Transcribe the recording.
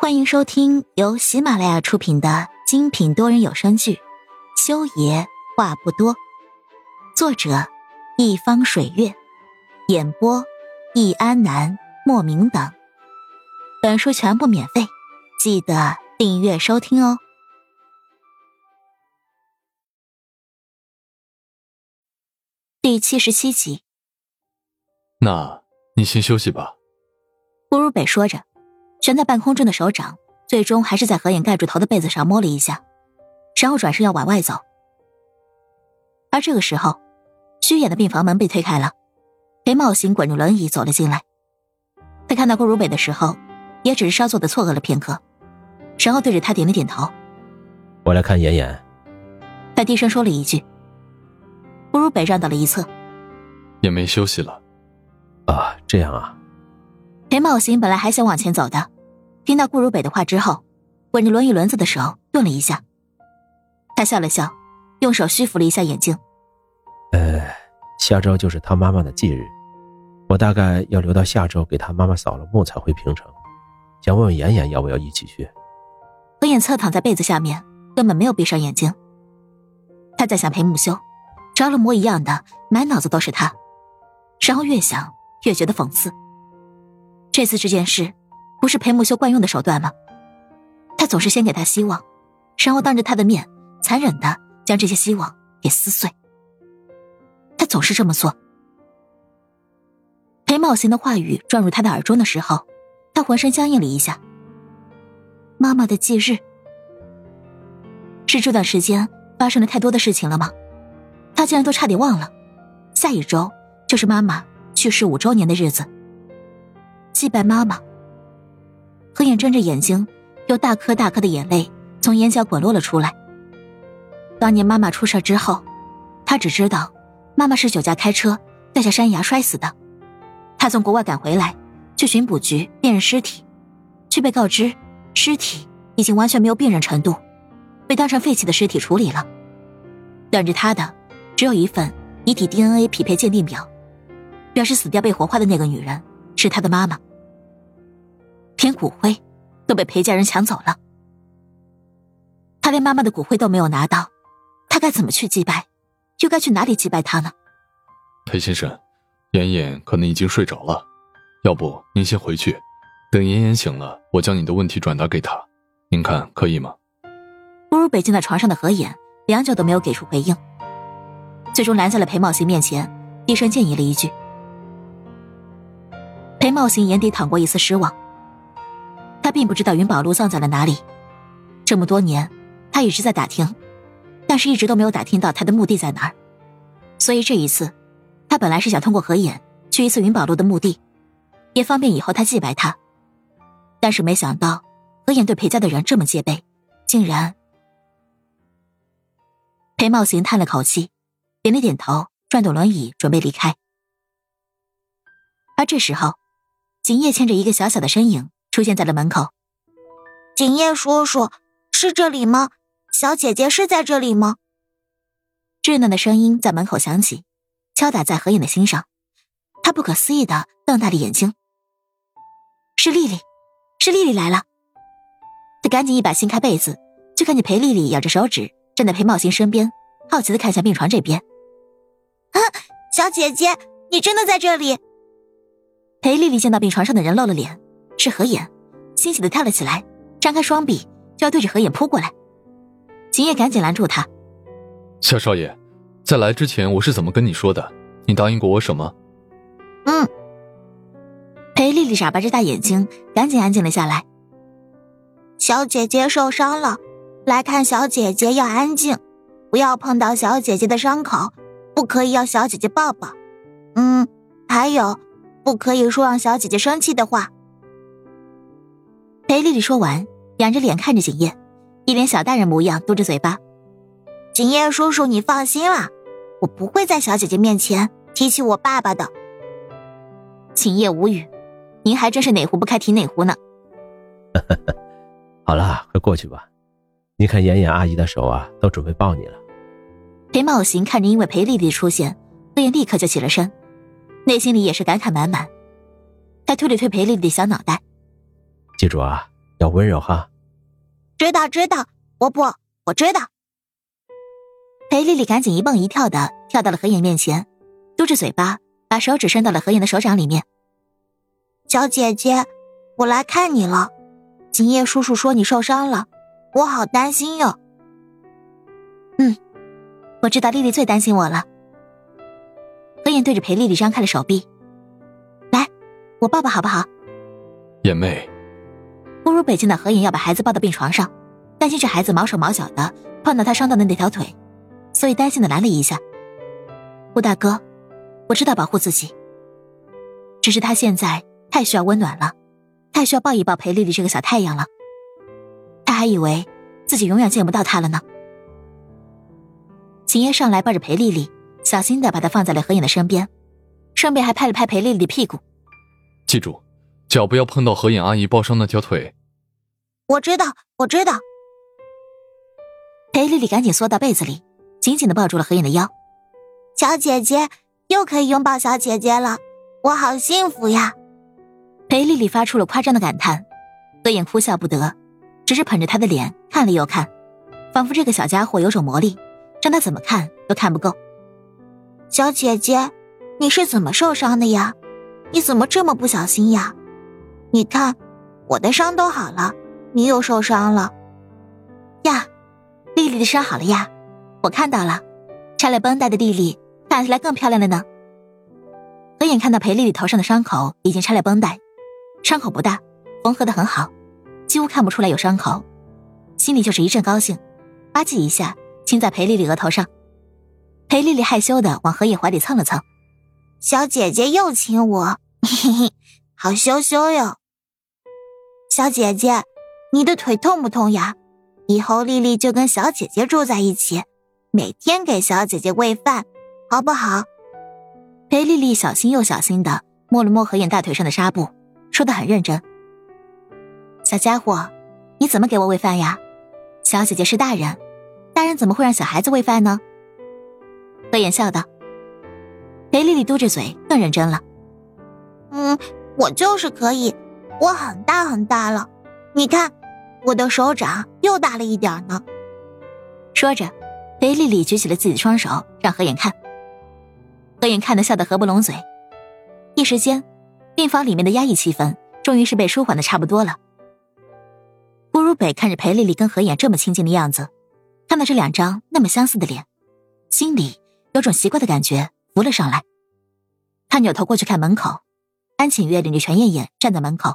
欢迎收听由喜马拉雅出品的精品多人有声剧《修爷话不多》，作者一方水月，演播易安南、莫名等。本书全部免费，记得订阅收听哦。第七十七集。那你先休息吧。顾如北说着，悬在半空中的手掌最终还是在何影盖住头的被子上摸了一下，然后转身要往外走。而这个时候，虚掩的病房门被推开了，裴茂行滚着轮椅走了进来。他看到顾如北的时候，也只是稍作的错愕了片刻，然后对着他点了点头：“我来看妍妍。”他低声说了一句。顾如北让到了一侧，也没休息了。啊，这样啊。裴茂行本来还想往前走的，听到顾如北的话之后，吻着轮椅轮子的手顿了一下。他笑了笑，用手虚扶了一下眼睛。呃，下周就是他妈妈的忌日，我大概要留到下周给他妈妈扫了墓才回平城。想问问妍妍要不要一起去？何眼侧躺在被子下面，根本没有闭上眼睛。他在想裴木修，着了魔一样的，满脑子都是他，然后越想越觉得讽刺。这次这件事，不是裴木修惯用的手段吗？他总是先给他希望，然后当着他的面残忍的将这些希望给撕碎。他总是这么做。裴茂行的话语撞入他的耳中的时候，他浑身僵硬了一下。妈妈的忌日，是这段时间发生了太多的事情了吗？他竟然都差点忘了，下一周就是妈妈去世五周年的日子。祭拜妈妈。何眼睁着眼睛，有大颗大颗的眼泪从眼角滚落了出来。当年妈妈出事之后，他只知道妈妈是酒驾开车掉下山崖摔死的。他从国外赶回来，去巡捕局辨认尸体，却被告知尸体已经完全没有辨认程度，被当成废弃的尸体处理了。等着他的只有一份遗体 DNA 匹配鉴定表，表示死掉被火化的那个女人是他的妈妈。连骨灰都被裴家人抢走了，他连妈妈的骨灰都没有拿到，他该怎么去祭拜？又该去哪里祭拜他呢？裴先生，妍妍可能已经睡着了，要不您先回去，等妍妍醒了，我将你的问题转达给她，您看可以吗？步入北京在床上的何眼，良久都没有给出回应，最终拦在了裴茂行面前，低声建议了一句。裴茂行眼底淌过一丝失望。他并不知道云宝路葬在了哪里，这么多年，他一直在打听，但是一直都没有打听到他的墓地在哪儿。所以这一次，他本来是想通过何眼去一次云宝路的墓地，也方便以后他祭拜他。但是没想到何眼对裴家的人这么戒备，竟然……裴茂行叹了口气，点了点头，转动轮椅准备离开。而这时候，景叶牵着一个小小的身影。出现在了门口，景叶叔叔是这里吗？小姐姐是在这里吗？稚嫩的声音在门口响起，敲打在何影的心上。他不可思议的瞪大了眼睛，是丽丽，是丽丽来了。他赶紧一把掀开被子，就看见裴丽丽咬着手指站在裴茂兴身边，好奇的看向病床这边。啊，小姐姐，你真的在这里？裴丽丽见到病床上的人，露了脸。是何眼，欣喜的跳了起来，张开双臂就要对着何眼扑过来。秦叶赶紧拦住他：“小少爷，在来之前我是怎么跟你说的？你答应过我什么？”嗯。裴丽丽眨巴着大眼睛，赶紧安静了下来。小姐姐受伤了，来看小姐姐要安静，不要碰到小姐姐的伤口，不可以要小姐姐抱抱。嗯，还有，不可以说让小姐姐生气的话。裴丽丽说完，仰着脸看着景叶，一脸小大人模样，嘟着嘴巴。景叶叔叔，你放心啦，我不会在小姐姐面前提起我爸爸的。景叶无语，您还真是哪壶不开提哪壶呢。好了，快过去吧。你看妍妍阿姨的手啊，都准备抱你了。裴茂行看着因为裴丽丽出现，泪眼立刻就起了身，内心里也是感慨满满。他推了推裴丽丽的小脑袋。记住啊，要温柔哈。知道知道，我不，我知道。裴丽丽赶紧一蹦一跳的跳到了何妍面前，嘟着嘴巴，把手指伸到了何妍的手掌里面。小姐姐，我来看你了。景叶叔叔说你受伤了，我好担心哟。嗯，我知道丽丽最担心我了。何妍对着裴丽丽张开了手臂，来，我抱抱好不好？眼妹，北京的何影要把孩子抱到病床上，担心这孩子毛手毛脚的碰到他伤到的那条腿，所以担心的拦了一下。吴大哥，我知道保护自己，只是他现在太需要温暖了，太需要抱一抱裴丽丽这个小太阳了。他还以为自己永远见不到她了呢。秦叶上来抱着裴丽丽，小心的把她放在了何影的身边，顺便还拍了拍裴丽丽的屁股。记住。脚不要碰到何影阿姨抱伤那条腿。我知道，我知道。裴丽丽赶紧缩到被子里，紧紧的抱住了何影的腰。小姐姐又可以拥抱小姐姐了，我好幸福呀！裴丽丽发出了夸张的感叹，何影哭笑不得，只是捧着她的脸看了又看，仿佛这个小家伙有种魔力，让他怎么看都看不够。小姐姐，你是怎么受伤的呀？你怎么这么不小心呀？你看，我的伤都好了，你又受伤了，呀，丽丽的伤好了呀，我看到了，拆了绷带的丽丽看起来更漂亮了呢。何眼看到裴丽丽头上的伤口已经拆了绷带，伤口不大，缝合的很好，几乎看不出来有伤口，心里就是一阵高兴，吧唧一下亲在裴丽丽额头上。裴丽丽害羞的往何野怀里蹭了蹭，小姐姐又亲我，嘿嘿。好羞羞哟，小姐姐，你的腿痛不痛呀？以后丽丽就跟小姐姐住在一起，每天给小姐姐喂饭，好不好？裴丽丽小心又小心的摸了摸何影大腿上的纱布，说的很认真。小家伙，你怎么给我喂饭呀？小姐姐是大人，大人怎么会让小孩子喂饭呢？何影笑道。裴丽丽嘟着嘴，更认真了。嗯。我就是可以，我很大很大了，你看，我的手掌又大了一点呢。说着，裴丽丽举起了自己的双手，让何眼看。何影看得笑得合不拢嘴，一时间，病房里面的压抑气氛终于是被舒缓的差不多了。顾如北看着裴丽丽跟何影这么亲近的样子，看到这两张那么相似的脸，心里有种奇怪的感觉浮了上来。他扭头过去看门口。安晴月领着全艳艳站在门口。